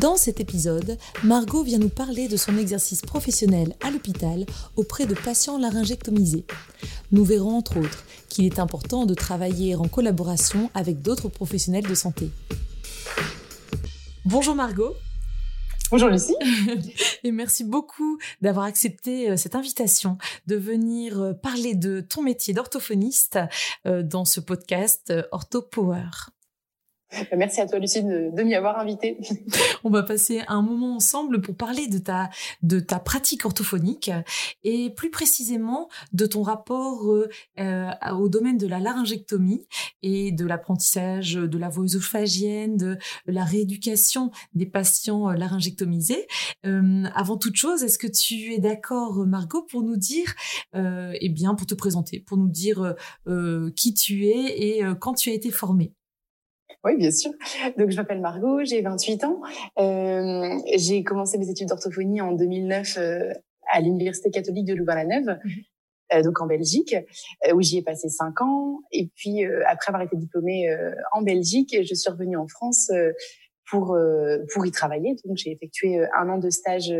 Dans cet épisode, Margot vient nous parler de son exercice professionnel à l'hôpital auprès de patients laryngectomisés. Nous verrons entre autres qu'il est important de travailler en collaboration avec d'autres professionnels de santé. Bonjour Margot. Bonjour Lucie. Et merci beaucoup d'avoir accepté euh, cette invitation de venir euh, parler de ton métier d'orthophoniste euh, dans ce podcast OrthoPower. Bah, merci à toi, Lucie, de, m'y avoir invité. On va passer un moment ensemble pour parler de ta, de ta pratique orthophonique et plus précisément de ton rapport euh, euh, au domaine de la laryngectomie et de l'apprentissage de la voix œsophagienne, de la rééducation des patients euh, laryngectomisés. avant toute chose, est-ce que tu es d'accord, Margot, pour nous dire, eh bien, pour te présenter, pour nous dire qui tu es et quand tu as été formée? Oui, bien sûr. Donc, je m'appelle Margot, j'ai 28 ans. Euh, j'ai commencé mes études d'orthophonie en 2009 euh, à l'Université catholique de Louvain-la-Neuve, mhm. euh, donc en Belgique, euh, où j'y ai passé cinq ans. Et puis, euh, après avoir été diplômée en Belgique, je suis revenue en France pour pour y travailler. Donc, j'ai effectué un an de stage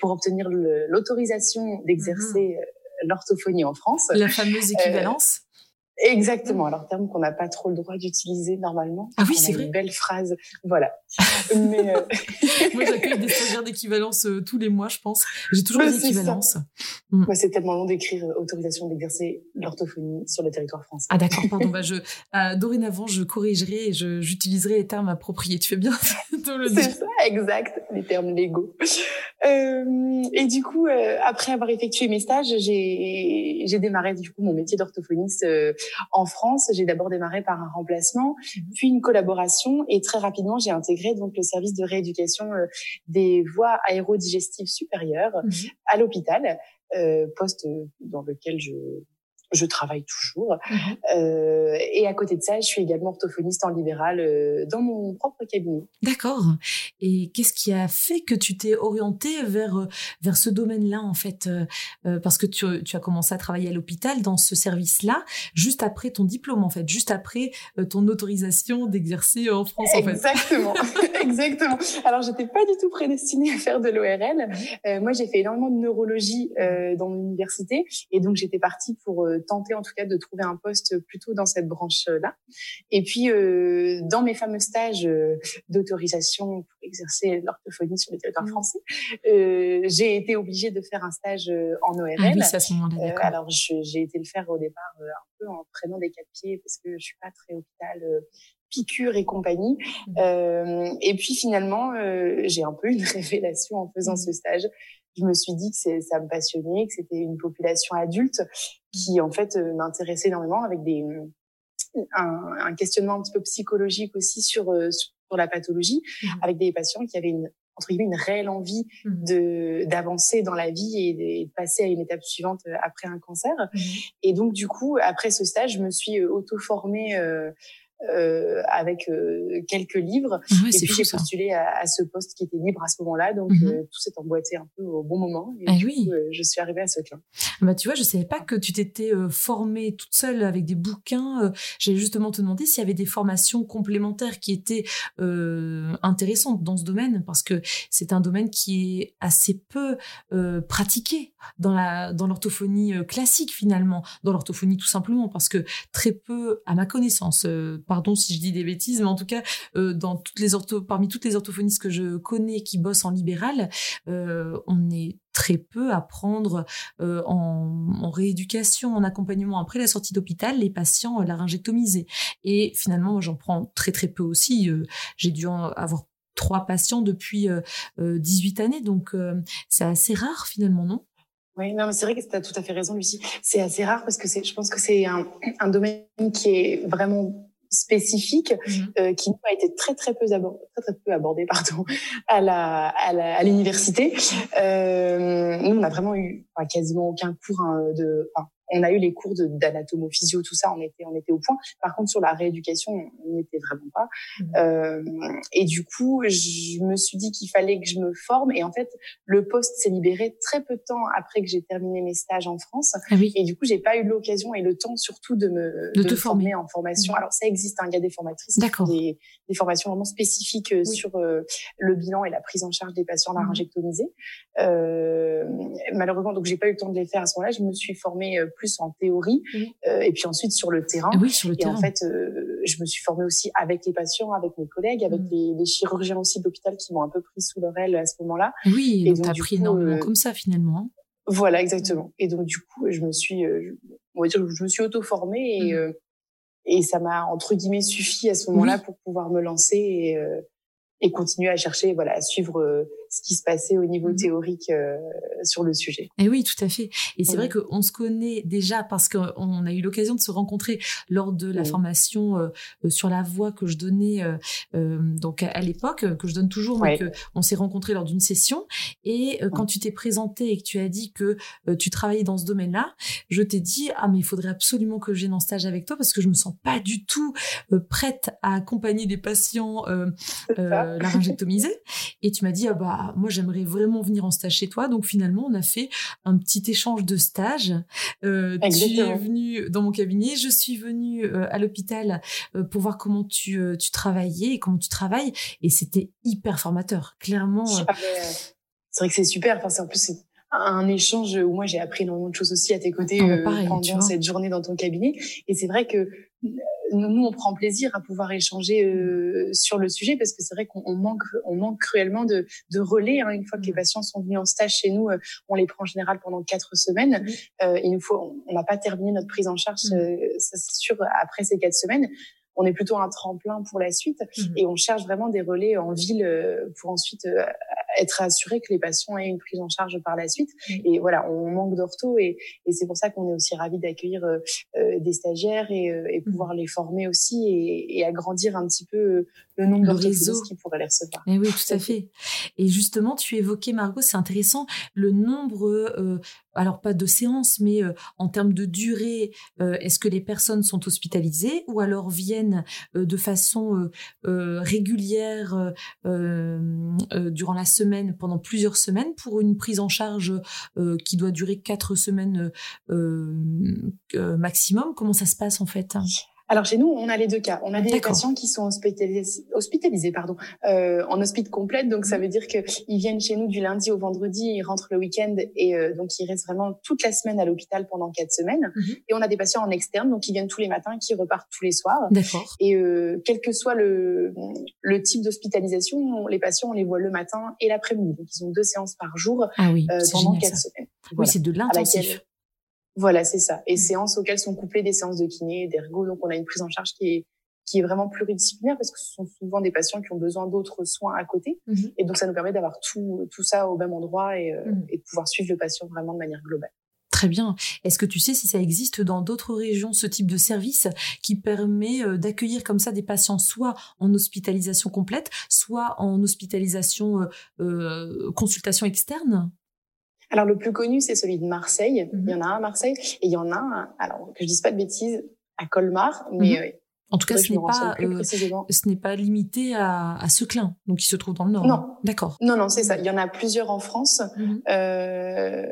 pour obtenir l'autorisation d'exercer mhm. l'orthophonie en France. La fameuse équivalence. Exactement. Alors terme qu'on n'a pas trop le droit d'utiliser normalement. Ah oui, c'est vrai. Une belle phrase. Voilà. Mais euh... moi, j'accueille des stagiaires d'équivalence euh, tous les mois, je pense. J'ai toujours des équivalences. Mm. C'est tellement long d'écrire euh, autorisation d'exercer l'orthophonie sur le territoire français. Ah d'accord, pardon. bah je euh, dorénavant, je corrigerai et j'utiliserai les termes appropriés. Tu fais bien de le dire. C'est ça, exact. Les termes légaux. Et du coup, après avoir effectué mes stages, j'ai démarré du coup mon métier d'orthophoniste en France, j'ai d'abord démarré par un remplacement, mhm. puis une collaboration, et très rapidement, j'ai intégré donc le service de rééducation euh, des voies aérodigestives supérieures mhm. à l'hôpital, euh, poste dans lequel je je travaille toujours. Mhm. Euh, et à côté de ça, je suis également orthophoniste en libéral euh, dans mon propre cabinet. D'accord. Et qu'est-ce qui a fait que tu t'es orientée vers euh, vers ce domaine-là en fait euh, Parce que tu, tu, as commencé à travailler à l'hôpital dans ce service-là juste après ton diplôme en fait, juste après ton autorisation d'exercer en France en fait. Exactement, exactement. Alors j'étais pas du tout prédestinée à faire de l'ORL. moi, j'ai fait énormément de neurologie dans l'université et donc j'étais partie pour tenter en tout cas de trouver un poste plutôt dans cette branche-là. Et puis, euh, dans mes fameux stages euh, d'autorisation pour exercer l'orthophonie sur le territoire mmh. français, euh, j'ai été obligée de faire un stage en ORL. Ah oui, à ce moment-là. alors, j'ai été le faire au départ un peu en prenant des quatre pieds parce que je suis pas très hôpital piqûre et compagnie. Mmh. Euh, et puis finalement, euh, j'ai un peu une révélation en faisant mmh. ce stage je me suis dit que ça me passionnait, que c'était une population adulte qui en fait euh, m'intéressait énormément avec des un, un, questionnement un petit peu psychologique aussi sur sur la pathologie, mmh. avec des patients qui avaient une entre guillemets une réelle envie mmh. de d'avancer dans la vie et de, passer à une étape suivante après un cancer. Mmh. Et donc du coup, après ce stage, je me suis auto formée euh, euh, avec euh, quelques livres. Ah et puis j'ai postulé à, à, ce poste qui était libre à ce moment-là, donc mhm. euh, tout s'est emboîté un peu au bon moment. Et ah oui. Euh, je suis arrivée à ce clin. Bah tu vois, je savais pas que tu t'étais formée toute seule avec des bouquins. J'allais justement te demander s'il y avait des formations complémentaires qui étaient intéressantes dans ce domaine, parce que c'est un domaine qui est assez peu pratiqué dans la dans l'orthophonie classique finalement, dans l'orthophonie tout simplement, parce que très peu, à ma connaissance pardon si je dis des bêtises, mais en tout cas, euh, dans toutes les ortho, parmi toutes les orthophonistes que je connais qui bossent en libéral, euh, on est très peu à prendre euh, en, rééducation, en accompagnement après la sortie d'hôpital, les patients laryngectomisés. Et finalement, j'en prends très très peu aussi. J'ai dû en avoir trois patients depuis 18 années, donc c'est assez rare finalement, non? Oui, non, mais c'est vrai que tu as tout à fait raison, Lucie. C'est assez rare parce que c'est, je pense que c'est un, un domaine qui est vraiment spécifique mmh. qui nous a été très très peu abordé, très très peu abordé pardon à la à l'université. nous on a vraiment eu quasiment aucun cours hein, de enfin, on a eu les cours d'anatomophysio, tout ça, on était, on était au point. Par contre, sur la rééducation, on n'y était vraiment pas. Mmh. Euh, et du coup, je me suis dit qu'il fallait que je me forme. Et en fait, le poste s'est libéré très peu de temps après que j'ai terminé mes stages en France. Ah oui. Et du coup, j'ai pas eu l'occasion et le temps surtout de me, de, te former. en formation. Mmh. Alors, ça existe, hein, il y a des formatrices des, des, formations vraiment spécifiques euh, sur euh, le bilan et la prise en charge des patients mmh. laryngectomisés. Euh, malheureusement, donc j'ai pas eu le temps de les faire à ce moment-là. Je me suis formée euh, plus en théorie euh, et puis ensuite sur le terrain. Oui, sur le et terrain. en fait, euh, je me suis formée aussi avec les patients, avec mes collègues, avec mm. les, les, chirurgiens aussi d'hôpital qui m'ont un peu pris sous leur aile à ce moment-là. Oui, et donc, as pris énormément comme ça finalement. Hein. Voilà, exactement. Et donc du coup, je me suis, on va dire, je me suis auto-formée et mm. et ça m'a entre guillemets suffi à ce moment-là pour pouvoir me lancer et et continuer à chercher, voilà, à suivre euh, ce qui se passait au niveau mmh théorique euh, sur le sujet. Et oui, tout à fait. Et c'est vrai qu'on se connaît déjà parce qu'on a eu l'occasion de se rencontrer lors de la formation euh, sur la voix que je donnais donc à, l'époque, que je donne toujours, mais que on s'est rencontrés lors d'une session. Et quand tu t'es présenté et que tu as dit que tu travaillais dans ce domaine-là, je t'ai dit ah mais il faudrait absolument que je vienne en stage avec toi parce que je me sens pas du tout prête à accompagner des patients euh, laryngectomisée. Et tu m'as dit, ah bah, moi, j'aimerais vraiment venir en stage chez toi. Donc, finalement, on a fait un petit échange de stage. Euh, tu es venu dans mon cabinet. Je suis venue euh, à l'hôpital euh, pour voir comment tu, tu travaillais et comment tu travailles. Et c'était hyper formateur. Clairement. c'est vrai que c'est super. Enfin, en plus, c'est un échange où moi j'ai appris énormément de choses aussi à tes côtés ah bah, pendant cette journée dans ton cabinet. Et c'est vrai que nous, on prend plaisir à pouvoir échanger euh, sur le sujet parce que c'est vrai qu'on manque, on manque cruellement de, de relais. Hein. Une fois que les patients sont venus en stage chez nous, euh, on les prend en général pendant quatre semaines. Euh, il nous faut, on n'a pas terminé notre prise en charge, mm. euh, ça c'est sûr, après ces quatre semaines on est plutôt un tremplin pour la suite et on cherche vraiment des relais en ville euh, pour ensuite être assuré que les patients aient une prise en charge par la suite. Et voilà, on manque d'ortho et, et c'est pour ça qu'on est aussi ravis d'accueillir euh, euh des stagiaires et, euh, et, mmh. pouvoir les former aussi et, et agrandir un petit peu le nombre réseau qui pourraient les recevoir. Et oui, tout à fait. Et justement, tu évoquais, Margot, c'est intéressant, le nombre, euh, alors pas de séances, mais euh, en termes de durée, est-ce que les personnes sont hospitalisées ou alors viennent de façon régulière durant la semaine, pendant plusieurs semaines, pour une prise en charge qui doit durer quatre semaines maximum. Comment ça se passe en fait? Alors chez nous, on a les deux cas. On a des patients qui sont hospitalisés, hospitalisés pardon, euh, en hospice complète. Donc ça veut dire qu'ils viennent chez nous du lundi au vendredi, ils rentrent le week-end et euh, donc ils restent vraiment toute la semaine à l'hôpital pendant quatre semaines. Mhm. Et on a des patients en externe, donc ils viennent tous les matins, qui repartent tous les soirs. Et euh, quel que soit le, le type d'hospitalisation, les patients on les voit le matin et l'après-midi. Donc ils ont deux séances par jour ah oui, euh, pendant quatre semaines. Oui, c'est de l'intensif. Voilà, c'est ça. Et mmh. séances auxquelles sont couplées des séances de kiné, d'ergo. Donc, on a une prise en charge qui est qui est vraiment pluridisciplinaire parce que ce sont souvent des patients qui ont besoin d'autres soins à côté. Mmh. Et donc, ça nous permet d'avoir tout, tout ça au même endroit et, euh, mmh. et de pouvoir suivre le patient vraiment de manière globale. Très bien. Est-ce que tu sais si ça existe dans d'autres régions, ce type de service qui permet euh, d'accueillir comme ça des patients soit en hospitalisation complète, soit en hospitalisation euh, euh consultation externe? Alors le plus connu, c'est celui de Marseille. Il y en a un à Marseille et il y en a un, alors que je dise pas de bêtises, à Colmar, mais mhm. euh, en tout cas, ce n'est pas euh, ce n'est pas limité à, à Seclin, donc il se trouve dans le nord. Non, d'accord. Non, non, c'est ça. Il y en a plusieurs en France. Mhm. Euh,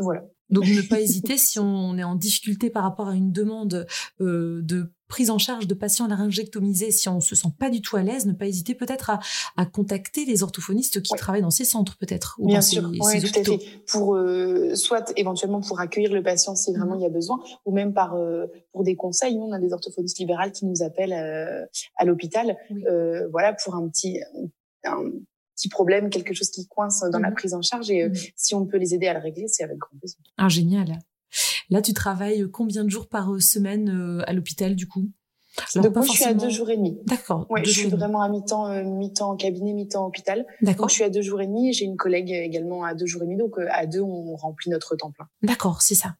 voilà. Donc ne pas hésiter si on est en difficulté par rapport à une demande euh, de prise en charge de patients laryngectomisés, si on se sent pas du tout à l'aise, ne pas hésiter peut-être à, à, contacter les orthophonistes qui travaillent dans ces centres peut-être. Bien sûr, tout à fait. Pour euh, soit éventuellement pour accueillir le patient si vraiment il y a besoin, ou même par euh, pour des conseils. Nous on a des orthophonistes libérales qui nous appellent euh, à l'hôpital, voilà pour un petit un petit problème, quelque chose qui coince dans la mhm. prise en charge et mhm. si on peut les aider à le régler, c'est avec grand plaisir. Ah génial. Là, tu travailles combien de jours par euh, semaine euh, à l'hôpital du coup? Donc moi, je suis à deux jours et demi. D'accord. Ouais, je suis vraiment à mi-temps, euh, mi-temps cabinet, mi-temps hôpital. D'accord. je suis à deux jours et demi. J'ai une collègue également à deux jours et demi. Donc à deux, on remplit notre temps plein. D'accord, c'est ça.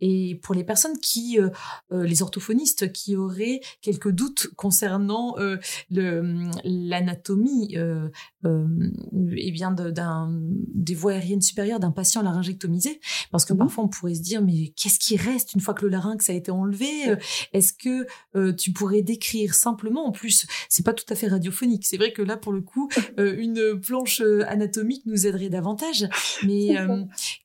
Et pour les personnes qui, euh, euh, les orthophonistes qui auraient quelques doutes concernant euh, le l'anatomie, euh, eh bien des voies aériennes supérieures d'un patient laryngectomisé, parce que mhm. parfois on pourrait se dire mais qu'est-ce qui reste une fois que le larynx a été enlevé Est-ce que tu pourrais décrire simplement, en plus c'est pas tout à fait radiophonique, c'est vrai que là pour le coup une planche anatomique nous aiderait davantage, mais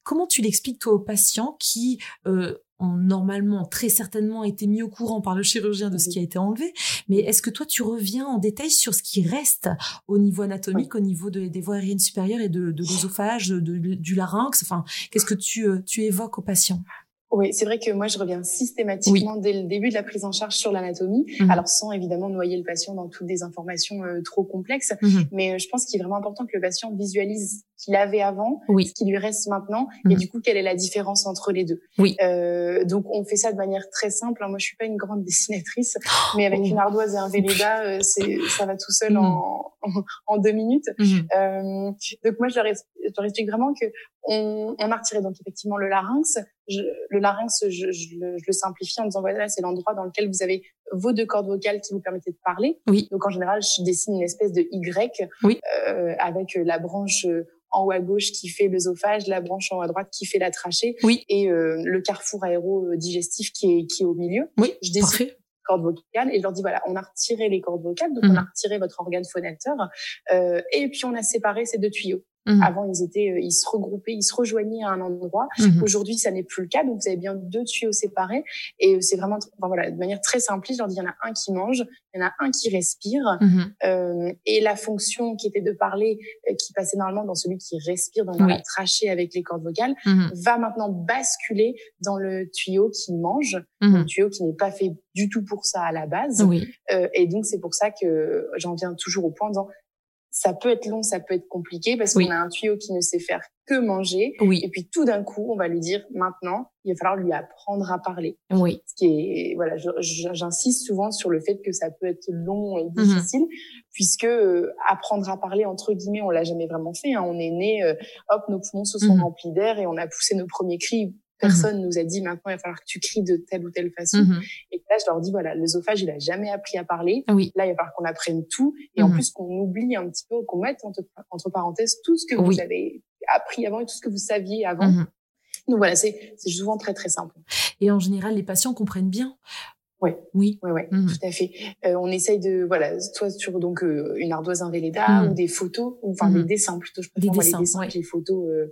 comment tu l'expliques toi aux patients qui euh, ont normalement très certainement été mis au courant par le chirurgien de ce qui a été enlevé. Mais est-ce que toi, tu reviens en détail sur ce qui reste au niveau anatomique, au niveau des voies aériennes supérieures et de, de l'œsophage, du larynx? Enfin, qu'est-ce que tu, euh, tu évoques aux patients? Oui, c'est vrai que moi, je reviens systématiquement dès le début de la prise en charge sur l'anatomie, mmh. alors sans évidemment noyer le patient dans toutes des informations euh, trop complexes, mmh. mais euh, je pense qu'il est vraiment important que le patient visualise ce qu'il avait avant, ce qui lui reste maintenant, et mmh. du coup, quelle est la différence entre les deux. Oui. Euh, donc, on fait ça de manière très simple. Moi, je suis pas une grande dessinatrice, mais avec une ardoise et un Velleda, euh, c'est ça va tout seul en, en, deux minutes. Euh, donc, moi, je leur, explique vraiment que on, on a retiré donc effectivement le larynx, le larynx, je, je, le, je, le, simplifie en disant voilà, c'est l'endroit dans lequel vous avez vos deux cordes vocales qui vous permettent de parler. Oui. Donc en général, je dessine une espèce de Y oui. euh, avec la branche en haut à gauche qui fait l'œsophage, la branche en haut à droite qui fait la trachée, oui. et euh, le carrefour aérodigestif qui est qui est au milieu. Oui. Je dessine cordes vocales et je leur dis voilà on a retiré les cordes vocales donc on a retiré votre organe phonateur euh, et puis on a séparé ces deux tuyaux Mhm. Avant, ils étaient, euh, ils se regroupaient, ils se rejoignaient à un endroit. Mhm. Aujourd'hui, ça n'est plus le cas. Donc, vous avez bien deux tuyaux séparés. Et euh, c'est vraiment, enfin, voilà, de manière très simple, je leur dis, il y en a un qui mange, il y en a un qui respire. Mhm. Euh, et la fonction qui était de parler, qui passait normalement dans celui qui respire, dans la trachée avec les cordes vocales, va maintenant basculer dans le tuyau qui mange, le tuyau qui n'est pas fait du tout pour ça à la base. Oui. Euh, et donc, c'est pour ça que j'en viens toujours au point disant, ça peut être long, ça peut être compliqué parce qu'on a un tuyau qui ne sait faire que manger. Oui. Et puis tout d'un coup, on va lui dire maintenant, il va falloir lui apprendre à parler. Oui. Ce qui est voilà, j'insiste souvent sur le fait que ça peut être long et mhm. difficile puisque euh, apprendre à parler entre guillemets, on l'a jamais vraiment fait. Hein. On est né, euh, hop, nos poumons se sont mhm. remplis d'air et on a poussé nos premiers cris Personne nous a dit maintenant il va falloir que tu cries de telle ou telle façon. Mhm. Et là, je leur dis voilà, l'œsophage il a jamais appris à parler. Oui. Là, il va falloir qu'on apprenne tout et en mhm. plus qu'on oublie un petit peu, qu'on mette entre, entre, parenthèses tout ce que vous avez appris avant et tout ce que vous saviez avant. Mhm. Donc voilà, c'est souvent très très simple. Et en général, les patients comprennent bien. Oui, oui, ouais, ouais, tout à fait. Euh, on essaye de, voilà, soit sur donc euh, une ardoise, un Velleda ou des photos, ou enfin des dessins plutôt. Je préfère des dessins, les dessins, les photos. Euh,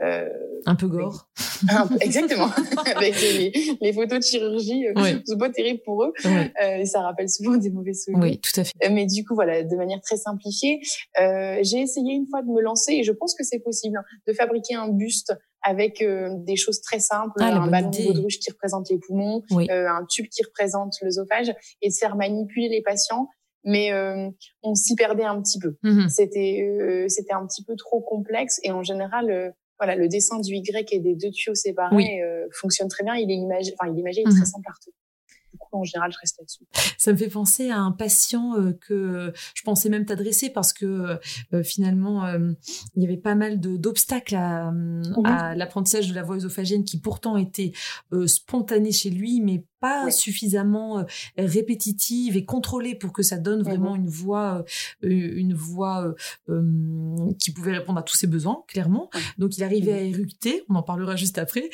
euh, un peu gore. exactement. Avec les, les, photos de chirurgie, euh, c'est pas terrible pour eux. Euh, ça rappelle souvent des mauvais souvenirs. Oui, tout à fait. Euh, mais du coup, voilà, de manière très simplifiée, j'ai essayé une fois de me lancer et je pense que c'est possible hein, de fabriquer un buste avec des choses très simples, ah, un ballon de baudruche qui représente les poumons, un tube qui représente l'œsophage et de faire manipuler les patients mais euh, on s'y perdait un petit peu. Mm-hmm. C'était euh, c'était un petit peu trop complexe et en général voilà, le dessin du Y et des deux tuyaux séparés euh, fonctionne très bien. Il est imagé, enfin, il est imagé, il est très mhm. simple à En général, je reste là-dessus. Ça me fait penser à un patient euh, que je pensais même t'adresser parce que euh, finalement, il y avait pas mal d'obstacles à, à l'apprentissage de la voix œsophagienne qui pourtant était spontané chez lui, mais pas suffisamment euh, répétitive et contrôlée pour que ça donne mmh vraiment une voix, euh, une voix euh, qui pouvait répondre à tous ses besoins, clairement. Donc il arrivait à éructer, on en parlera juste après,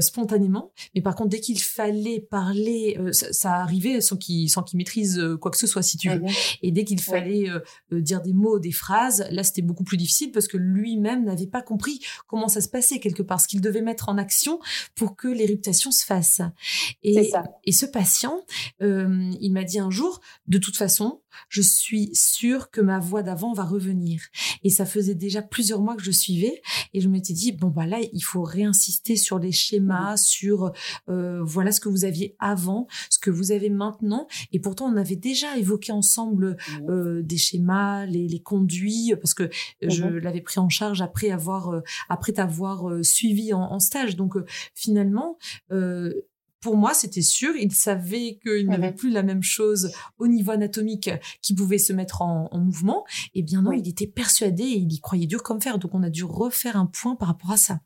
spontanément. Mais par contre, dès qu'il fallait parler, ça, arrivait sans qu'il sans qu'il maîtrise quoi que ce soit, si tu veux. Mmh et dès qu'il fallait dire des mots, des phrases, là c'était beaucoup plus difficile parce que lui-même n'avait pas compris comment ça se passait quelque part, ce qu'il devait mettre en action pour que l'éructation se fasse. Et, ça. Et ce patient, euh, il m'a dit un jour, de toute façon, je suis sûre que ma voix d'avant va revenir. Et ça faisait déjà plusieurs mois que je suivais, et je m'étais dit bon bah là, il faut réinsister sur les schémas, sur euh, voilà ce que vous aviez avant, ce que vous avez maintenant. Et pourtant, on avait déjà évoqué ensemble euh, des schémas, les, les, conduits, parce que je mhm. l'avais pris en charge après avoir après t'avoir suivi en, en, stage. Donc finalement pour moi, c'était sûr. Il savait qu'il n'avait plus la même chose au niveau anatomique qui pouvait se mettre en, mouvement. Et bien non, il était persuadé et il y croyait dur comme fer. Donc on a dû refaire un point par rapport à ça.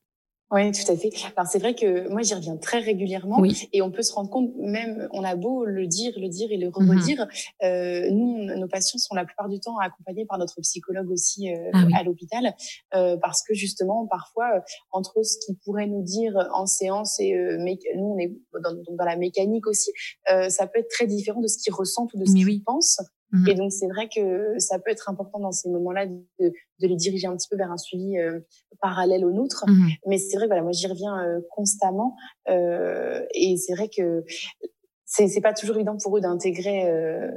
Oui, tout à fait. Alors c'est vrai que moi j'y reviens très régulièrement oui. et on peut se rendre compte, même on a beau le dire, le dire et le redire, mm-hmm. euh, nous nos patients sont la plupart du temps accompagnés par notre psychologue aussi euh, ah à l'hôpital euh, parce que justement parfois entre ce qu'ils pourraient nous dire en séance et nous on est dans, dans la mécanique aussi, ça peut être très différent de ce qu'ils ressentent ou de ce qu'ils pensent. Mhm. Et donc, c'est vrai que ça peut être important dans ces moments-là de, de, les diriger un petit peu vers un suivi euh, parallèle au nôtre. Mhm. Mais c'est vrai, voilà, moi, j'y reviens euh, constamment. Euh, et c'est vrai que c'est, c'est pas toujours évident pour eux d'intégrer euh,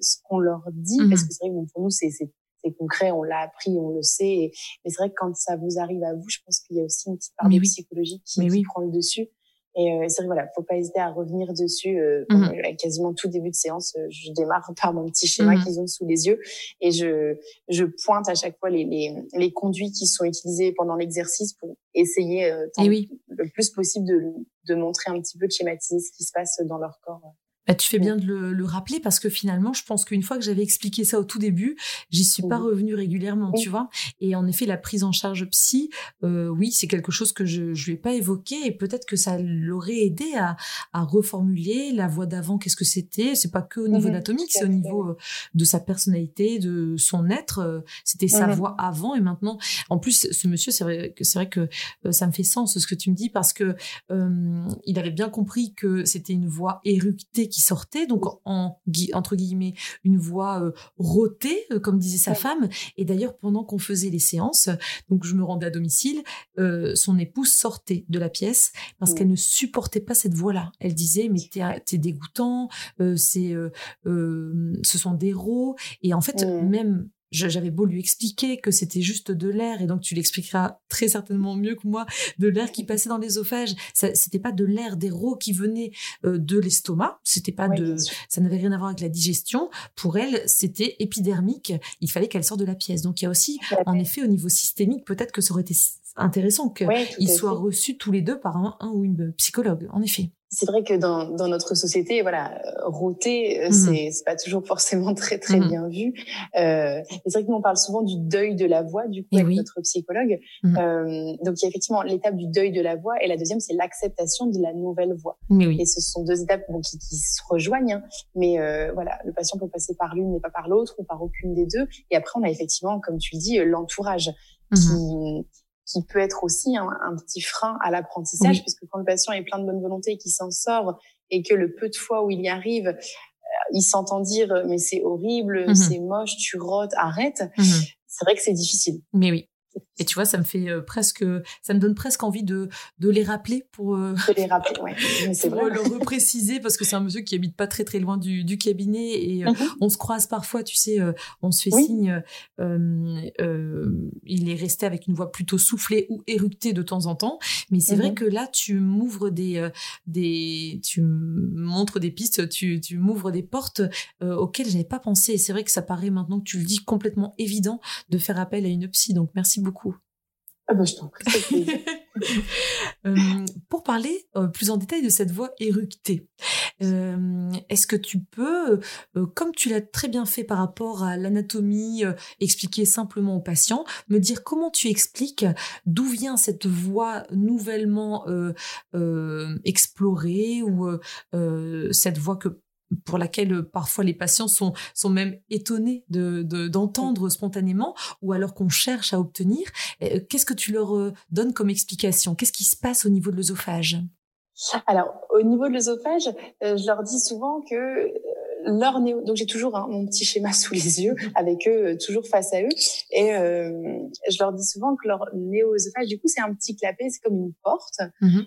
ce qu'on leur dit, parce mhm. que c'est vrai que pour nous, c'est, c'est, c'est concret, on l'a appris, on le sait. mais c'est vrai que quand ça vous arrive à vous, je pense qu'il y a aussi une petite part de psychologie qui, qui prend le dessus. Et euh, c'est vrai, voilà, faut pas hésiter à revenir dessus. Euh, mmh. Quasiment tout début de séance, euh, je démarre par mon petit schéma mmh. qu'ils ont sous les yeux et je, je pointe à chaque fois les, les, les conduits qui sont utilisés pendant l'exercice pour essayer euh, oui. le plus possible de, de montrer un petit peu, de schématiser ce qui se passe dans leur corps. Bah, tu fais bien de le, le, rappeler parce que finalement, je pense qu'une fois que j'avais expliqué ça au tout début, j'y suis pas revenue régulièrement, tu vois. Et en effet, la prise en charge psy, euh, oui, c'est quelque chose que je je lui ai pas évoqué et peut-être que ça l'aurait aidé à, à reformuler la voix d'avant. Qu'est-ce que c'était C'est pas que au niveau anatomique, c'est au niveau euh, de sa personnalité, de son être. Euh, c'était sa voix avant et maintenant. En plus, ce monsieur, c'est vrai que c'est vrai que euh, ça me fait sens ce que tu me dis parce que euh, il avait bien compris que c'était une voix éructée qui sortait, donc en entre guillemets une voix euh, rôtée, euh, comme disait sa femme. Et d'ailleurs, pendant qu'on faisait les séances, donc je me rendais à domicile, euh, son épouse sortait de la pièce parce qu'elle ne supportait pas cette voix-là. Elle disait mais t'es dégoûtant, c'est ce sont des rots. Et en fait, même j'avais beau lui expliquer que c'était juste de l'air, et donc tu l'expliqueras très certainement mieux que moi, de l'air qui passait dans l'œsophage. C'était pas de l'air des rots qui venait euh, de l'estomac. C'était pas de, ça n'avait rien à voir avec la digestion. Pour elle, c'était épidermique. Il fallait qu'elle sorte de la pièce. Donc il y a aussi, en effet, au niveau systémique, peut-être que ça aurait été intéressant qu'ils soient reçus tous les deux par un, un ou une psychologue. En effet c'est vrai que dans, dans notre société, voilà, rôter, euh, mmh. c'est pas toujours forcément très très mmh. bien vu. Euh, c'est vrai que nous on parle souvent du deuil de la voix, du coup eh avec notre psychologue. Mmh. Euh, donc il y a effectivement l'étape du deuil de la voix et la deuxième c'est l'acceptation de la nouvelle voix. oui. Et ce sont deux étapes bon, qui, qui, se rejoignent, hein. mais euh, voilà, le patient peut passer par l'une mais pas par l'autre ou par aucune des deux. Et après on a effectivement, comme tu le dis, euh, l'entourage qui qui peut être aussi un, un petit frein à l'apprentissage, puisque quand le patient est plein de bonne volonté et qu'il s'en sort, et que le peu de fois où il y arrive, euh, il s'entend dire mais c'est horrible, mmh c'est moche, tu rotes, arrête. Mmh c'est vrai que c'est difficile. Mais oui. Et tu vois, ça me fait euh, presque, ça me donne presque envie de, de les rappeler pour, euh, de les rappeler, ouais. pour vrai. le repréciser parce que c'est un monsieur qui habite pas très très loin du, du cabinet et euh, mhm. on se croise parfois, tu sais, on se fait signe. il est resté avec une voix plutôt soufflée ou éructée de temps en temps, mais c'est vrai mhm. que là, tu m'ouvres des, des, tu montres des pistes, tu, tu m'ouvres des portes auxquelles j'avais pas pensé. Et c'est vrai que ça paraît maintenant que tu le dis complètement évident de faire appel à une psy. Donc merci beaucoup. Ah euh, pour parler euh, plus en détail de cette voix éructée, euh, est-ce que tu peux, comme tu l'as très bien fait par rapport à l'anatomie, expliquer simplement aux patients, me dire comment tu expliques d'où vient cette voix nouvellement explorée ou cette voix que pour laquelle euh, parfois les patients sont, sont même étonnés de, d'entendre spontanément ou alors qu'on cherche à obtenir. Euh, qu'est-ce que tu leur euh, donnes comme explication? Qu'est-ce qui se passe au niveau de l'œsophage? Alors, au niveau de l'œsophage, je leur dis souvent que leur néo... Donc j'ai toujours mon petit schéma sous les yeux avec eux, toujours face à eux. Et je leur dis souvent que leur néo-œsophage, du coup, c'est un petit clapet, c'est comme une porte. Mmh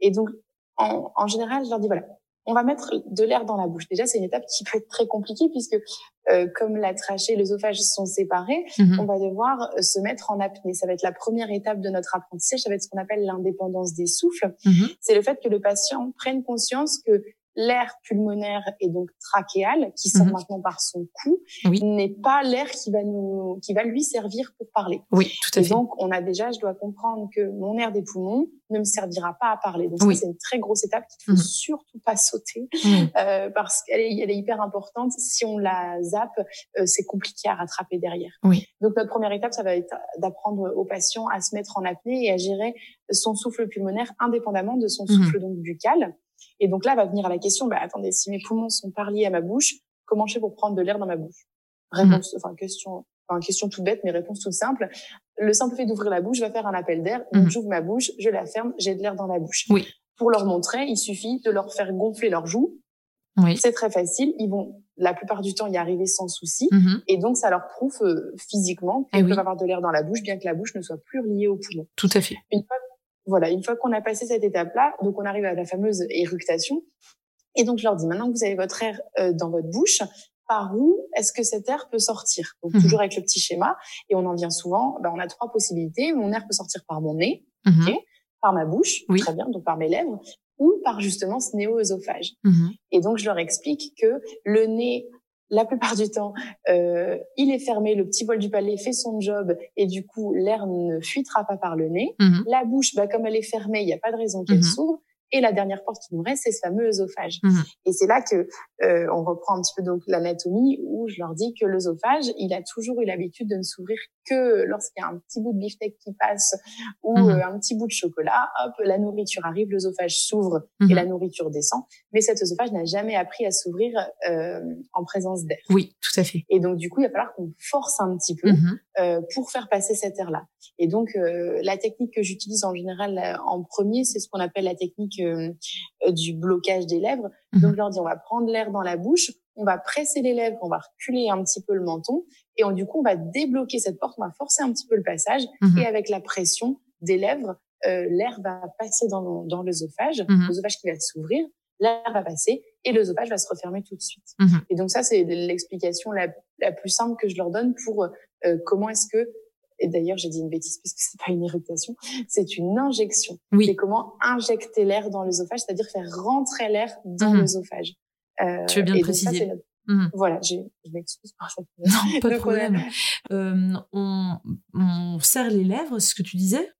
et donc, en, en général, je leur dis, voilà, on va mettre de l'air dans la bouche. Déjà, c'est une étape qui peut être très compliquée puisque euh, comme la trachée et l'œsophage sont séparés, mhm. on va devoir euh, se mettre en apnée. Ça va être la première étape de notre apprentissage. Ça va être ce qu'on appelle l'indépendance des souffles. Mhm. C'est le fait que le patient prenne conscience que l'air pulmonaire et donc trachéal, qui sort mhm. maintenant par son cou, n'est pas l'air qui va nous, qui va lui servir pour parler. Oui, tout à et fait. Donc, on a déjà, je dois comprendre que mon air des poumons ne me servira pas à parler. Donc, c'est une très grosse étape qu'il faut mhm. surtout pas sauter, euh, parce qu'elle est, elle est hyper importante. Si on la zappe, euh, c'est compliqué à rattraper derrière. Oui. Donc, notre première étape, ça va être d'apprendre au patient à se mettre en apnée et à gérer son souffle pulmonaire indépendamment de son mhm. souffle donc buccal. Et donc là va venir la question, bah, attendez, si mes poumons sont pas liés à ma bouche, comment je fais pour prendre de l'air dans ma bouche? Réponse, mhm. enfin question, enfin question toute bête, mais réponse toute simple. Le simple fait d'ouvrir la bouche va faire un appel d'air. Mhm. j'ouvre ma bouche, je la ferme, j'ai de l'air dans la bouche. Oui. Pour leur montrer, il suffit de leur faire gonfler leurs joues. Oui. C'est très facile. Ils vont la plupart du temps y arriver sans souci. Mhm. Et donc, ça leur prouve euh, physiquement qu'ils eh peuvent avoir de l'air dans la bouche, bien que la bouche ne soit plus reliée aux poumons. Tout à fait. Une fois voilà, une fois qu'on a passé cette étape-là, donc on arrive à la fameuse éructation. Et donc je leur dis maintenant que vous avez votre air euh, dans votre bouche, par où est-ce que cet air peut sortir? Donc mhm. toujours avec le petit schéma. Et on en vient souvent. Ben, on a trois possibilités. Mon air peut sortir par mon nez, mhm. par ma bouche, oui. très bien, donc par mes lèvres, ou par justement ce néo-œsophage. Mhm. Et donc je leur explique que le nez la plupart du temps, euh, il est fermé, le petit voile du palais fait son job et du coup, l'air ne fuitera pas par le nez. Mhm. La bouche, bah, comme elle est fermée, il n'y a pas de raison qu'elle mhm. s'ouvre. Et la dernière porte qui nous reste, c'est ce fameux œsophage. Mhm. Et c'est là que euh, on reprend un petit peu donc l'anatomie où je leur dis que l'œsophage, il a toujours eu l'habitude de ne s'ouvrir que lorsqu'il y a un petit bout de beefsteak qui passe ou Mhm. euh, un petit bout de chocolat. Hop, la nourriture arrive, l'œsophage s'ouvre et Mhm. la nourriture descend. Mais cet œsophage n'a jamais appris à s'ouvrir euh, en présence d'air. Oui, tout à fait. Et donc du coup, il va falloir qu'on force un petit peu Mhm. euh, pour faire passer cet air-là. Et donc, la technique que j'utilise en général en premier, c'est ce qu'on appelle la technique du blocage des lèvres. Mhm. Donc, je leur dis, on va prendre l'air dans la bouche, on va presser les lèvres, on va reculer un petit peu le menton, et on, du coup, on va débloquer cette porte, on va forcer un petit peu le passage, Mhm. et avec la pression des lèvres, euh, l'air va passer dans, dans l'œsophage, Mhm. l'œsophage qui va s'ouvrir, l'air va passer, et l'œsophage va se refermer tout de suite. Mhm. Et donc ça, c'est l'explication la, la plus simple que je leur donne pour euh, comment est-ce que et d'ailleurs j'ai dit une bêtise parce que c'est pas une éructation, c'est une injection. Oui. C'est comment injecter l'air dans l'œsophage, c'est-à-dire faire rentrer l'air dans Mhm. l'œsophage. Euh, Tu veux bien le ça, préciser. notre- Mhm. Voilà, je m'excuse pour ça. Non, pas de problème. Euh, on, on serre les lèvres, c'est ce que tu disais?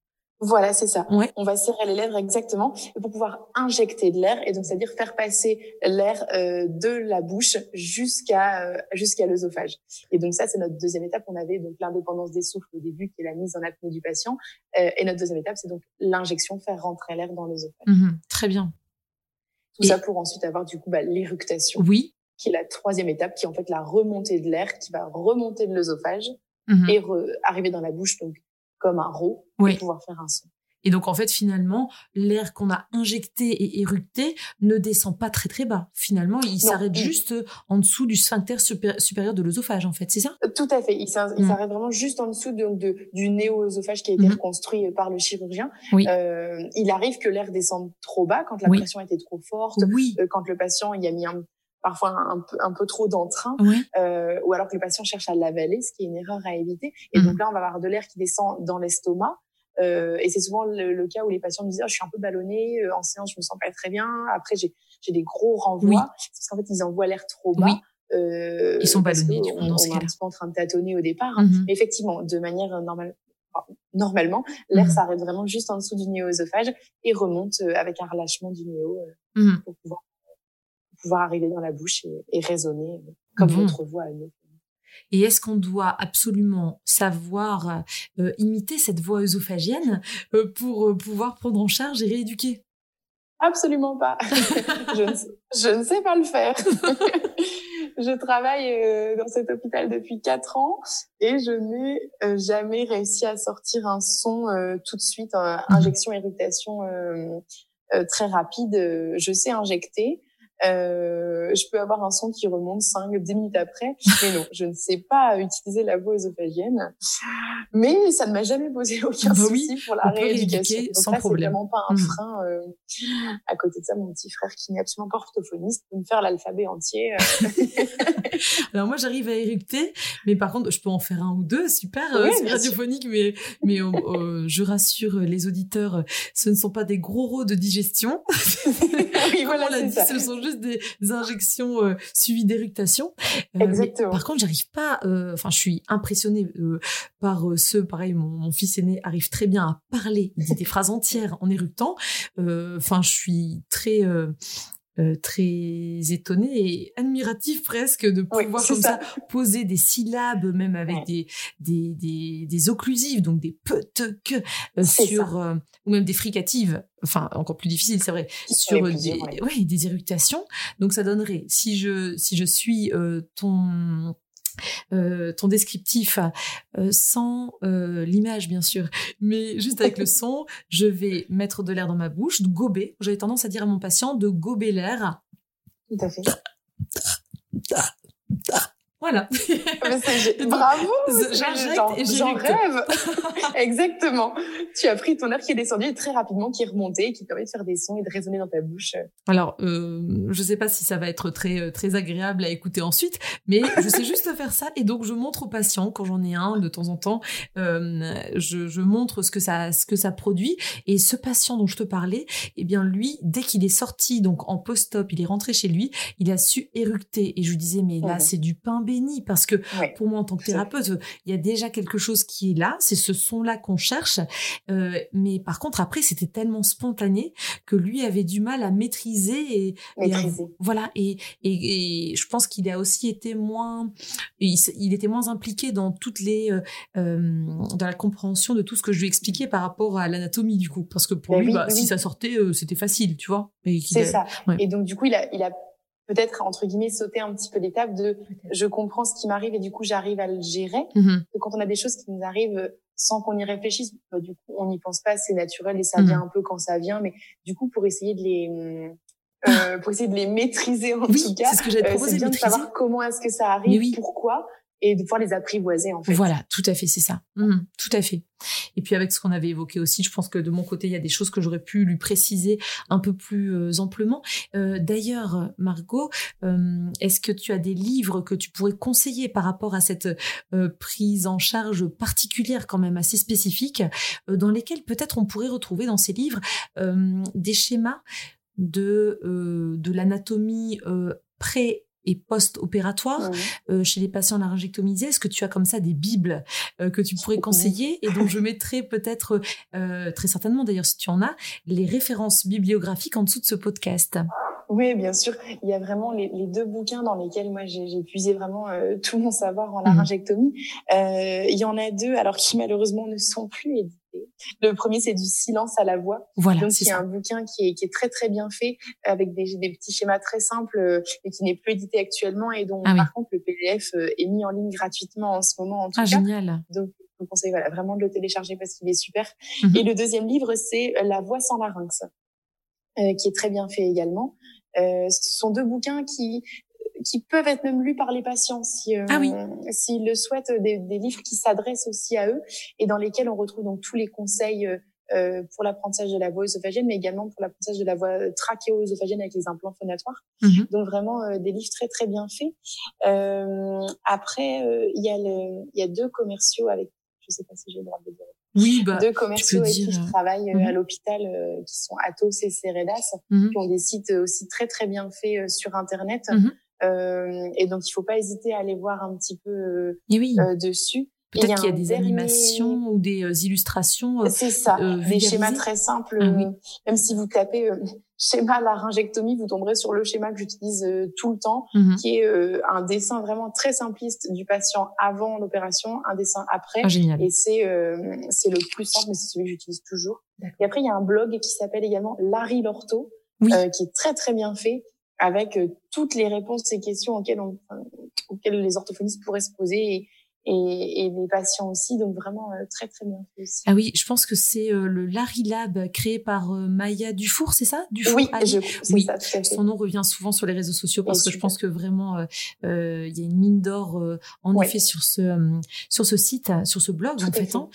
Voilà, c'est ça. Ouais. On va serrer les lèvres exactement pour pouvoir injecter de l'air et donc c'est-à-dire faire passer l'air euh, de la bouche jusqu'à euh, jusqu'à l'œsophage. Et donc ça, c'est notre deuxième étape. On avait donc l'indépendance des souffles au début, qui est la mise en apnée du patient. Euh, et notre deuxième étape, c'est donc l'injection, faire rentrer l'air dans l'œsophage. Mhm. Très bien. Tout Et- ça pour ensuite avoir du coup bah, l'éructation, Oui. qui est la troisième étape, qui est en fait la remontée de l'air, qui va remonter de l'œsophage Mhm. et arriver dans la bouche, donc comme un rot, Oui. et pouvoir faire un son. Et donc, en fait, finalement, l'air qu'on a injecté et éructé ne descend pas très très bas. Finalement, il s'arrête il- juste en dessous du sphincter supé- supérieur de l'œsophage, en fait, c'est ça? Euh, Tout à fait. Il Mm. s'arrête vraiment juste en dessous de, du néo-œsophage qui a été Mhm. reconstruit euh, par le chirurgien. Oui. Euh, il arrive que l'air descende trop bas quand la Oui. pression était trop forte, Oui. euh, quand le patient il a mis un, parfois un, peu, un peu trop d'entrain, Oui. euh, ou alors que le patient cherche à l'avaler, ce qui est une erreur à éviter. Et Mhm. donc là, on va avoir de l'air qui descend dans l'estomac. Euh, et c'est souvent le, le cas où les patients me disent Ah, je suis un peu ballonné euh, en séance je me sens pas très bien après j'ai j'ai des gros renvois Oui. Parce qu'en fait ils envoient l'air trop bas Oui. Euh, Ils sont ballonnés, on, ce on est un petit peu en train de tâtonner au départ hein. Mhm. Mais effectivement de manière euh, normale normalement l'air Mhm. s'arrête vraiment juste en dessous du néo-œsophage et remonte euh, avec un relâchement du néo euh, Mhm. pour pouvoir pouvoir arriver dans la bouche et, et résonner euh, comme Bon. notre voix à nous Et est-ce qu'on doit absolument savoir euh, imiter cette voix œsophagienne euh, pour euh, pouvoir prendre en charge et rééduquer? Absolument pas. je, ne, sais- je ne sais pas le faire. je travaille euh, dans cet hôpital depuis quatre ans et je n'ai euh, jamais réussi à sortir un son euh, tout de suite, euh, injection, euh, euh, très rapide. Euh, Je sais injecter. Euh, je peux avoir un son qui remonte 5 10 minutes après, mais non, je ne sais pas utiliser la voix œsophagienne. Mais ça ne m'a jamais posé aucun Bah souci oui, pour la rééducation. Donc sans là, c'est problème. vraiment pas un Mhm. frein. euh, à côté de ça, mon petit frère qui n'est absolument pas orthophoniste peut me faire l'alphabet entier. euh. Alors moi, j'arrive à éructer, mais par contre, je peux en faire un ou deux, super, c'est radiophonique, mais mais je rassure les auditeurs, ce ne sont pas des gros rots de digestion. oui, voilà, on l'a dit, ce sont juste des, injections suivies d'éructation. Exactement. par contre, j'arrive pas, enfin, je suis impressionnée par ce, pareil, mon, mon, fils aîné arrive très bien à parler, il dit des phrases entières en éructant. Enfin, je suis très euh, très étonné et admiratif presque de pouvoir comme ça. poser des syllabes même avec des, des, des, des occlusives donc des peut que euh, sur euh, ou même des fricatives enfin encore plus difficile c'est vrai sur des ouais. des éructations donc ça donnerait si je si je suis ton euh, ton descriptif euh, sans euh, l'image bien sûr, mais juste avec le son, je vais mettre de l'air dans ma bouche, de gober. J'avais tendance à dire à mon patient de gober l'air. Tout à fait. Voilà. Bravo J'en rêve Exactement. Tu as pris ton air qui est descendu et très rapidement qui est remonté, qui permet de faire des sons et de résonner dans ta bouche. Alors, euh, je sais pas si ça va être très euh, très agréable à écouter ensuite, mais je sais juste faire ça et donc je montre aux patients quand j'en ai un de temps en temps, euh, je, je, montre ce que ça ce que ça produit et ce patient dont je te parlais, eh bien lui, dès qu'il est sorti donc en post-op, il est rentré chez lui, il a su éructer et je lui disais mais là mhm. c'est du pain parce que pour moi en tant que thérapeute, il y a déjà quelque chose qui est là, c'est ce son-là qu'on cherche. Euh, mais par contre après c'était tellement spontané que lui avait du mal à maîtriser et, voilà et, et, je pense qu'il a aussi été moins il, était moins impliqué dans toutes les euh, euh, dans la compréhension de tout ce que je lui expliquais par rapport à l'anatomie du coup. Parce que pour ben lui bah, si ça sortait c'était facile tu vois c'est ça. Et donc du coup il a il a peut-être entre guillemets sauter un petit peu l'étape de je comprends ce qui m'arrive et du coup j'arrive à le gérer. Mm-hmm. Quand on a des choses qui nous arrivent sans qu'on y réfléchisse, bah, du coup on n'y pense pas, c'est naturel et ça mm-hmm. vient un peu quand ça vient. Mais du coup pour essayer de les euh, pour essayer de les maîtriser en tout cas, c'est ce que j'ai proposé euh, de, savoir comment est-ce que ça arrive, pourquoi et de pouvoir les apprivoiser en fait. Voilà, tout à fait, c'est ça. Mmh, tout à fait. Et puis avec ce qu'on avait évoqué aussi, je pense que de mon côté, il y a des choses que j'aurais pu lui préciser un peu plus euh, amplement. Euh, D'ailleurs, Margot, euh, est-ce que tu as des livres que tu pourrais conseiller par rapport à cette prise en charge particulière, quand même assez spécifique, dans lesquels peut-être on pourrait retrouver dans ces livres des schémas de de l'anatomie pré et post-opératoire euh, chez les patients laryngectomisés Est-ce que tu as comme ça des bibles euh, que tu pourrais conseiller Et donc je mettrai peut-être, euh, très certainement d'ailleurs si tu en as, les références bibliographiques en dessous de ce podcast? Oui, bien sûr. Il y a vraiment les, deux bouquins dans lesquels moi j'ai puisé vraiment tout mon savoir en mmh. laryngectomie. il y en a deux, alors qui malheureusement ne sont plus édités le premier, c'est du silence à la voix. Voilà. Donc, c'est un bouquin qui est, qui est très, très bien fait avec des, des petits schémas très simples euh, et qui n'est plus édité actuellement et dont, ah par contre, le PDF euh, est mis en ligne gratuitement en ce moment, en tout ah, génial. Donc, je vous conseille voilà, vraiment de le télécharger parce qu'il est super. Mhm. Et le deuxième livre, c'est La voix sans larynx, euh, qui est très bien fait également. Euh, ce sont deux bouquins qui qui peuvent être même lus par les patients si euh, ah s'ils le souhaitent des, des livres qui s'adressent aussi à eux et dans lesquels on retrouve donc tous les conseils euh, euh pour l'apprentissage de la voix œsophagienne mais également pour l'apprentissage de la voix trachéo-œsophagienne avec les implants phonatoires mhm. donc vraiment euh, des livres très très bien faits euh, après il y a le il y a deux commerciaux avec je sais pas si j'ai le droit de dire oui, bah, deux commerciaux avec qui je travaille mhm. à l'hôpital, qui sont Atos et Ceredas, mhm. qui ont des sites aussi très très bien faits sur Internet. Euh, et donc, il faut pas hésiter à aller voir un petit peu euh, oui. euh, dessus. Peut-être qu'il y a des animations ou des euh, illustrations. C'est ça, des schémas très simples. Ah même si vous tapez schéma laryngectomie, vous tomberez sur le schéma que j'utilise tout le temps, mhm. qui est un dessin vraiment très simpliste du patient avant l'opération, un dessin après. Ah, génial. Et c'est c'est le plus simple, mais c'est celui que j'utilise toujours. Et après, il y a un blog qui s'appelle également Larry Lorto, qui est très très bien fait avec euh, toutes les réponses ces questions auxquelles, on, auxquelles les orthophonistes pourraient se poser. Et, et, et les patients aussi. Donc vraiment euh, très très bien fait aussi. Ah oui, je pense que c'est euh, le Larry Lab créé par euh, Maya Dufour, c'est ça? Dufour, Oui, je, oui. Ça, tout à fait. Son nom revient souvent sur les réseaux sociaux parce que je pense que vraiment il y a une mine d'or en effet sur ce sur ce site, sur ce blog en fait. Hein.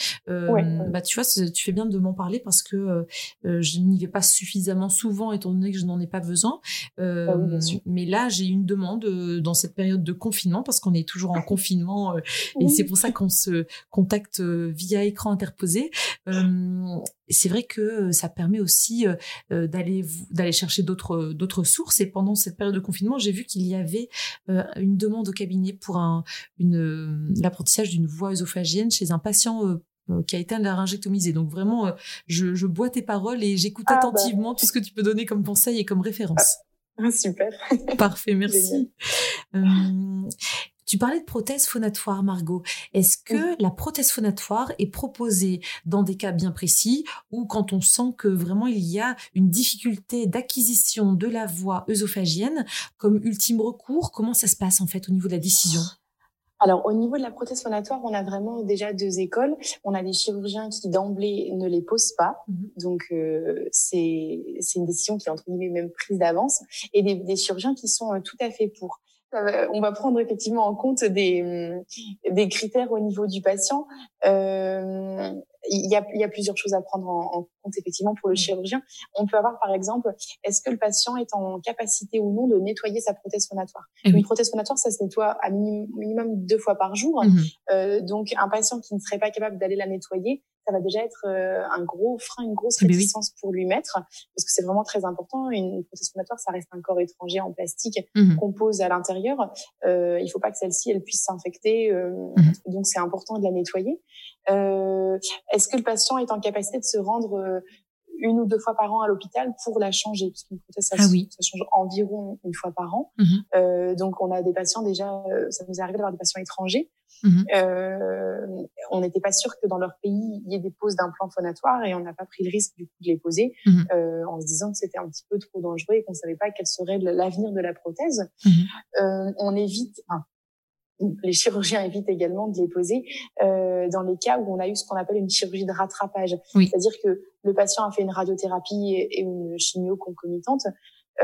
Bah tu vois, tu fais bien de m'en parler parce que je n'y vais pas suffisamment souvent étant donné que je n'en ai pas besoin. Ah mais là, j'ai une demande dans cette période de confinement parce qu'on est toujours en confinement et c'est pour ça qu'on se contacte euh, via écran interposé. Euh, c'est vrai que euh, ça permet aussi d'aller d'aller chercher d'autres d'autres sources. Et pendant cette période de confinement, j'ai vu qu'il y avait une demande au cabinet pour un une l'apprentissage d'une voie œsophagienne chez un patient qui a été laryngectomisé. Donc vraiment, je, je bois tes paroles et j'écoute ah, bah. attentivement tout ce que tu peux donner comme conseil et comme référence. Ah, super. Parfait, merci. Tu parlais de prothèse phonatoire, Margot. Est-ce que la prothèse phonatoire est proposée dans des cas bien précis ou quand on sent que vraiment il y a une difficulté d'acquisition de la voie œsophagienne comme ultime recours? Comment ça se passe en fait au niveau de la décision? Alors, au niveau de la prothèse phonatoire, on a vraiment déjà deux écoles. On a des chirurgiens qui d'emblée ne les posent pas, mhm. donc euh, c'est c'est une décision qui est entre guillemets même prise d'avance, et des, des, chirurgiens qui sont euh, tout à fait pour on va prendre effectivement en compte des, des critères au niveau du patient. Euh, il y, a, il y a plusieurs choses à prendre en, compte effectivement pour le mmh. chirurgien. On peut avoir par exemple, est-ce que le patient est en capacité ou non de nettoyer sa prothèse phonatoire eh Une prothèse phonatoire, ça se nettoie à minimum deux fois par jour. Mmh. Euh, donc un patient qui ne serait pas capable d'aller la nettoyer, ça va déjà être euh, un gros frein, une grosse résistance pour lui mettre, parce que c'est vraiment très important. Une prothèse phonatoire, ça reste un corps étranger en plastique mmh. qu'on pose à l'intérieur. Euh, il faut pas que celle-ci, elle puisse s'infecter, euh, donc c'est important de la nettoyer. Euh, est-ce que le patient est en capacité de se rendre euh, une ou deux fois par an à l'hôpital pour la changer parce qu'une prothèse ça, ah ça, change environ une fois par an. Mhm. Euh, donc on a des patients déjà, euh, ça nous est arrivé d'avoir des patients étrangers. Mhm. Euh, on n'était pas sûr que dans leur pays il y ait des poses d'implants phonatoires et on n'a pas pris le risque du coup de les poser mhm. euh, en se disant que c'était un petit peu trop dangereux et qu'on savait pas quel serait l'avenir de la prothèse. Euh, on évite, enfin, les chirurgiens évitent également de les poser euh, dans les cas où on a eu ce qu'on appelle une chirurgie de rattrapage. C'est-à-dire que le patient a fait une radiothérapie et, une chimio concomitante.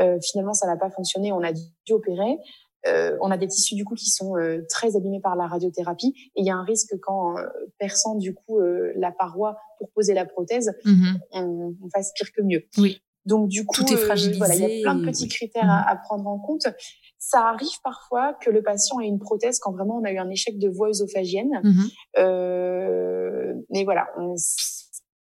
Euh, finalement, ça n'a pas fonctionné. On a dû opérer. Euh, on a des tissus du coup qui sont euh, très abîmés par la radiothérapie et il y a un risque qu'en euh, perçant du coup euh, la paroi pour poser la prothèse, mm-hmm. on, on, fasse pire que mieux. Oui. Donc du coup, tout est fragilisé. Voilà, il y a plein de petits critères à, mm-hmm. à, prendre en compte. Ça arrive parfois que le patient ait une prothèse quand vraiment on a eu un échec de voie œsophagienne. Mhm. Euh, mais voilà,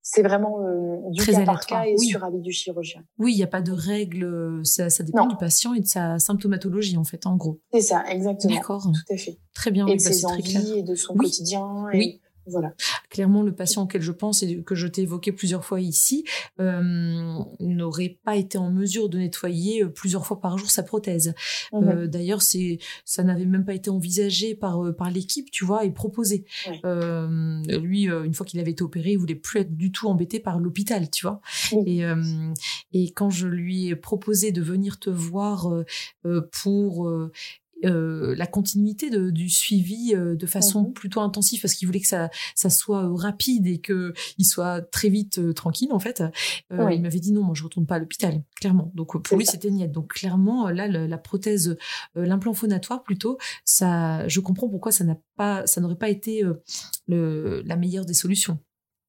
c'est vraiment euh, du cas par cas et sur avis du chirurgien. Oui, il n'y a pas de règle, ça, ça dépend du patient et de sa symptomatologie en fait, en gros. C'est ça, exactement. D'accord. Tout à fait. Très bien. Et de bah, ses envies et de son quotidien. Oui. Voilà. Clairement, le patient auquel je pense et que je t'ai évoqué plusieurs fois ici euh, n'aurait pas été en mesure de nettoyer euh, plusieurs fois par jour sa prothèse. Euh, D'ailleurs, c'est ça n'avait même pas été envisagé par par l'équipe, tu vois, et proposé. Euh, lui, une fois qu'il avait été opéré, il voulait plus être du tout embêté par l'hôpital, tu vois. Et et quand je lui ai proposé de venir te voir pour euh, la continuité de, du suivi euh, de façon mhm. plutôt intensive parce qu'il voulait que ça, ça soit euh, rapide et que il soit très vite tranquille en fait. Il m'avait dit non, moi je retourne pas à l'hôpital, clairement. Donc pour lui c'était niette. Donc clairement là la, prothèse, l'implant phonatoire plutôt, ça, je comprends pourquoi ça n'a pas, ça n'aurait pas été le, la meilleure des solutions.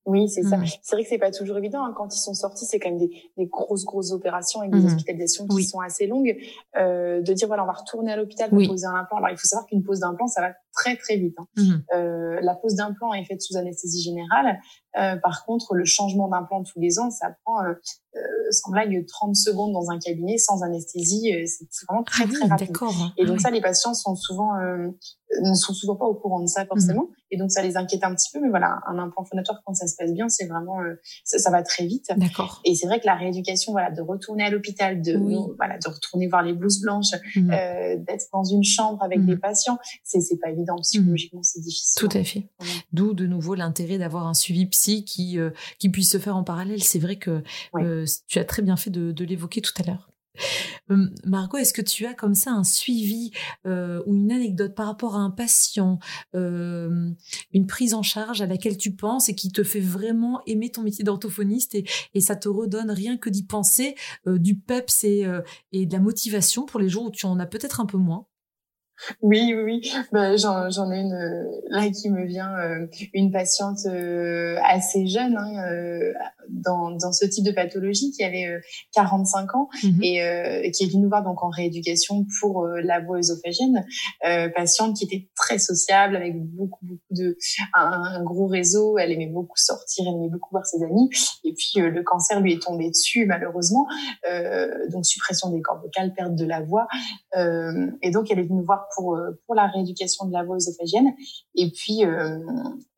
Oui, c'est ça. C'est vrai que c'est pas toujours évident. Hein. Quand ils sont sortis, c'est quand même des, des, grosses, grosses opérations avec des mmh. hospitalisations qui sont assez longues. Euh, de dire voilà, on va retourner à l'hôpital pour poser un implant. Alors il faut savoir qu'une pose d'implant, ça va très très vite. Hein. Mmh. Euh, la pose d'implant est faite sous anesthésie générale. Euh, par contre, le changement d'implant tous les ans, ça prend euh, euh sans blague 30 secondes dans un cabinet sans anesthésie. Euh, c'est vraiment très très ah rapide. Et donc ça, les patients sont souvent ne sont souvent pas au courant de ça forcément. Et donc ça les inquiète un petit peu. Mais voilà, un implant phonatoire quand ça se passe bien, c'est vraiment ça, ça, va très vite. D'accord. Et c'est vrai que la rééducation, voilà, de retourner à l'hôpital, de voilà, de retourner voir les blouses blanches, d'être dans une chambre avec des patients, c'est c'est pas évident psychologiquement, c'est difficile. Tout à fait. D'où de nouveau l'intérêt d'avoir un suivi qui euh, qui puisse se faire en parallèle. C'est vrai que euh, tu as très bien fait de, l'évoquer tout à l'heure. Margot, est-ce que tu as comme ça un suivi ou une anecdote par rapport à un patient, une prise en charge à laquelle tu penses et qui te fait vraiment aimer ton métier d'orthophoniste et, et, ça te redonne rien que d'y penser du peps et, et de la motivation pour les jours où tu en as peut-être un peu moins? Oui, oui, oui. Bah, j'en ai une euh, là qui me vient, euh, une patiente euh, assez jeune hein, dans, dans ce type de pathologie qui avait 45 ans mhm. et qui est venue nous voir donc en rééducation pour la voie œsophagienne. patiente qui était très sociable avec beaucoup beaucoup de un, gros réseau. Elle aimait beaucoup sortir, elle aimait beaucoup voir ses amis. Et puis le cancer lui est tombé dessus malheureusement. donc suppression des cordes vocales, perte de la voix. et donc elle est venue nous voir pour euh, pour la rééducation de la voie œsophagienne. Et puis euh,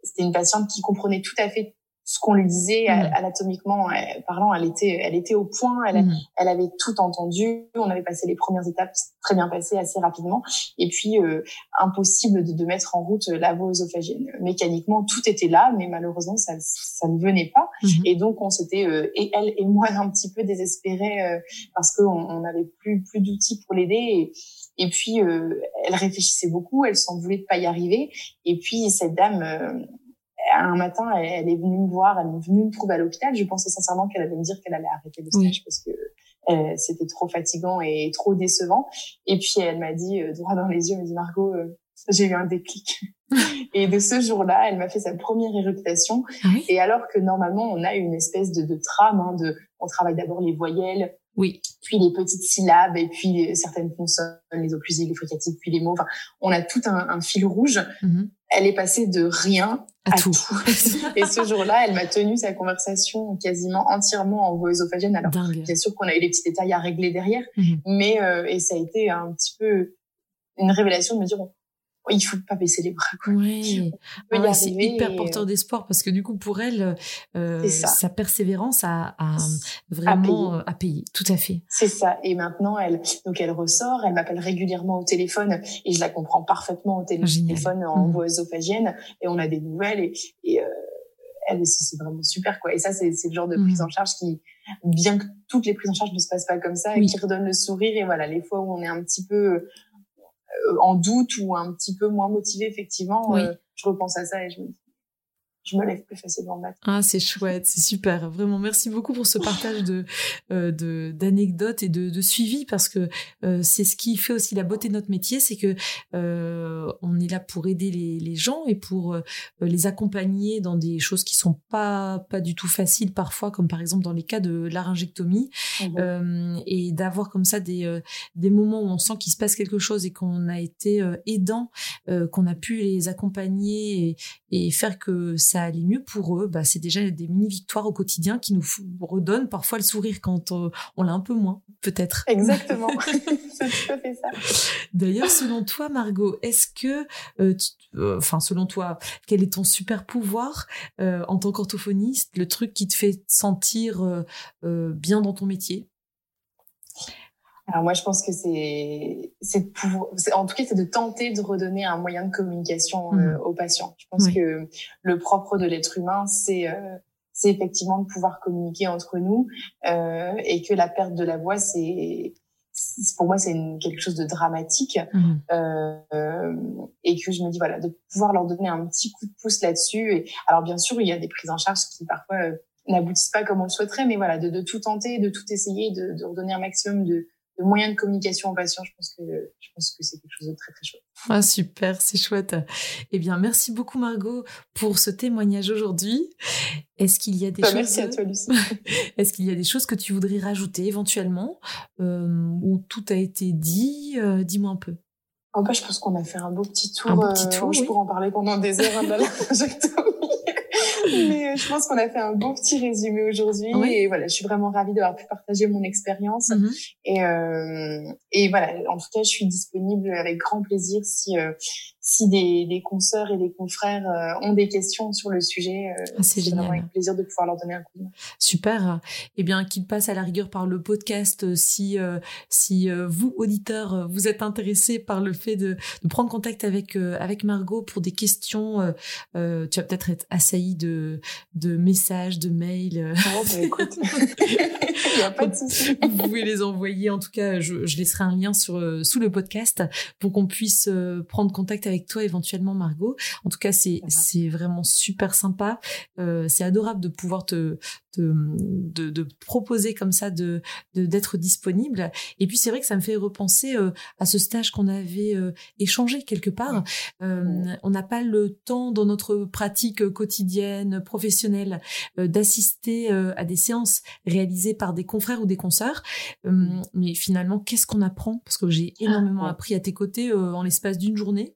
c'était une patiente qui comprenait tout à fait ce qu'on lui disait mmh. anatomiquement parlant, elle était, elle était au point, elle, mmh. elle avait tout entendu. On avait passé les premières étapes très bien passées assez rapidement. Et puis euh, impossible de, de, mettre en route la voie œsophagienne. Mécaniquement, tout était là, mais malheureusement, ça, ça ne venait pas. Mmh. Et donc on s'était et elle et moi un petit peu désespérés parce qu'on on n'avait plus plus d'outils pour l'aider. Et, et puis, euh, elle réfléchissait beaucoup, elle s'en voulait de pas y arriver. Et puis, cette dame, euh, un matin, elle, est venue me voir, elle est venue me trouver à l'hôpital. Je pensais sincèrement qu'elle allait me dire qu'elle allait arrêter le stage parce que euh, c'était trop fatigant et trop décevant. Et puis, elle m'a dit, droit dans les yeux, elle m'a dit, Margot, j'ai eu un déclic. et de ce jour-là, elle m'a fait sa première éructation. Ah et alors que normalement, on a une espèce de, de trame, hein, de, on travaille d'abord les voyelles, oui. Puis les petites syllabes et puis certaines consonnes, les occlusives, les fricatives, puis les mots. Enfin, on a tout un, un fil rouge. Mm-hmm. Elle est passée de rien à, tout. et ce jour-là, elle m'a tenu sa conversation quasiment entièrement en voix œsophagienne. Alors, bien sûr qu'on a eu les petits détails à régler derrière, mm-hmm. mais euh, et ça a été un petit peu une révélation de me dire il faut pas baisser les bras. Oui, ah c'est hyper porteur d'espoir parce que du coup pour elle, euh, sa persévérance a, a vraiment à payer. Tout à fait. C'est ça. Et maintenant elle, donc elle ressort, elle m'appelle régulièrement au téléphone et je la comprends parfaitement au téléphone en mmh. voix œsophagienne et on a des nouvelles et, et euh, elle c'est vraiment super quoi. Et ça c'est le genre de prise mmh. en charge qui, bien que toutes les prises en charge ne se passent pas comme ça, et qui redonne le sourire et voilà les fois où on est un petit peu euh, en doute ou un petit peu moins motivé, effectivement, euh, je repense à ça et je me dis je me lève plus facilement le matin. Ah, c'est chouette, c'est super. Vraiment, merci beaucoup pour ce partage de euh, d'anecdotes et de, de, suivi parce que euh, c'est ce qui fait aussi la beauté de notre métier, c'est que euh, on est là pour aider les, les gens et pour euh, les accompagner dans des choses qui sont pas pas du tout faciles parfois, comme par exemple dans les cas de laryngectomie, mmh euh, et d'avoir comme ça des des moments où on sent qu'il se passe quelque chose et qu'on a été aidant, qu'on a pu les accompagner et, et faire que ça allait mieux pour eux, bah, c'est déjà des mini-victoires au quotidien qui nous redonnent parfois le sourire quand euh, on l'a un peu moins, peut-être. Exactement, c'est tout à fait ça. D'ailleurs, selon toi, Margot, est-ce que, euh, euh, enfin, selon toi, quel est ton super pouvoir en tant qu'orthophoniste, le truc qui te fait sentir bien dans ton métier? Alors moi, je pense que c'est, c'est en tout cas, c'est de tenter de redonner un moyen de communication euh, mmh. aux patients. Je pense que le propre de l'être humain, c'est, euh, c'est effectivement de pouvoir communiquer entre nous euh, et que la perte de la voix, c'est, pour moi, c'est quelque chose de dramatique mmh. euh, et que je me dis voilà, de pouvoir leur donner un petit coup de pouce là-dessus. Et alors bien sûr, il y a des prises en charge qui parfois n'aboutissent pas comme on le souhaiterait, mais voilà, de, de tout tenter, de tout essayer, de, de redonner un maximum de de moyens de communication aux patients, je pense que je pense que c'est quelque chose de très très chouette. Ah super, c'est chouette. Eh bien, merci beaucoup Margot pour ce témoignage aujourd'hui. Est-ce qu'il y a des bah, choses Merci à toi Lucie. Est-ce qu'il y a des choses que tu voudrais rajouter éventuellement euh, ou tout a été dit euh, Dis-moi un peu. En oh, bah, je pense qu'on a fait un beau petit tour. Un beau petit euh, tour je pourrais en parler pendant des heures. Hein, Mais euh, je pense qu'on a fait un beau petit résumé aujourd'hui. Et voilà, je suis vraiment ravie d'avoir pu partager mon expérience. Mhm. Et, euh, et voilà, en tout cas, je suis disponible avec grand plaisir si, euh, si des, des consoeurs et des confrères euh, ont des questions sur le sujet, euh, ah, c'est génial. avec plaisir de pouvoir leur donner un coup de main. Super. Eh bien, qu'ils passent à la rigueur par le podcast euh, si si vous auditeurs vous êtes intéressés par le fait de, de prendre contact avec avec Margot pour des questions. tu vas peut-être être assailli de de messages, de mails. Oh, bah, écoute. Il n'y a pas de souci. Vous pouvez les envoyer. En tout cas, je, je laisserai un lien sur sous le podcast pour qu'on puisse prendre contact avec avec toi éventuellement Margot. En tout cas, c'est c'est vraiment super sympa. Euh, c'est adorable de pouvoir te, de, de, proposer comme ça de d'être disponible. Et puis c'est vrai que ça me fait repenser euh, à ce stage qu'on avait euh, échangé quelque part. On n'a pas le temps dans notre pratique quotidienne, professionnelle, d'assister à des séances réalisées par des confrères ou des consoeurs. mais finalement, qu'est-ce qu'on apprend? Parce que j'ai énormément appris à tes côtés en l'espace d'une journée.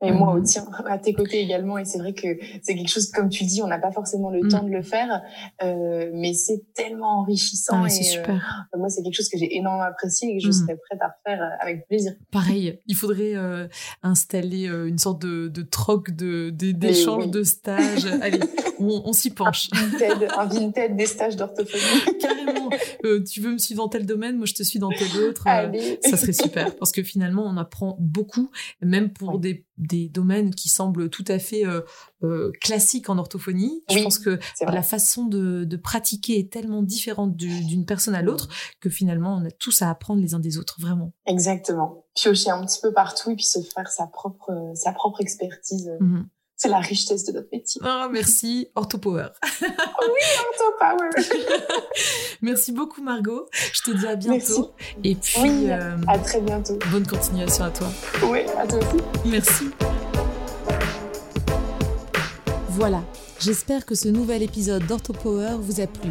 Et moi au tien, à tes côtés également. Et c'est vrai que c'est quelque chose, comme tu dis, on n'a pas forcément le mm. temps de le faire, euh, mais c'est tellement enrichissant. Ah, c'est super. Euh, moi, c'est quelque chose que j'ai énormément apprécié et que je mm. serais prête à refaire euh, avec plaisir. Pareil, il faudrait euh, installer euh, une sorte de, de troc de, d'échange de stages. Allez, on, on s'y penche. Un Vinted, un Vinted des stages d'orthophonie. Carrément. tu veux me suivre dans tel domaine, moi je te suis dans tel autre. ça serait super parce que finalement, on apprend beaucoup, même pour des des domaines qui semblent tout à fait euh, euh, classiques en orthophonie. Je pense que la façon de, de, pratiquer est tellement différente d'une personne à l'autre que finalement on a tous à apprendre les uns des autres, vraiment. Exactement. Piocher un petit peu partout et puis se faire sa propre sa propre expertise. Mmh c'est la richesse de notre métier. Oh, merci, Orthopower. oui, Orthopower. merci beaucoup, Margot. Je te dis à bientôt. Et puis, oui, euh, à très bientôt. Bonne continuation à toi. Oui, à toi aussi. Merci. Voilà, j'espère que ce nouvel épisode d'Orthopower vous a plu.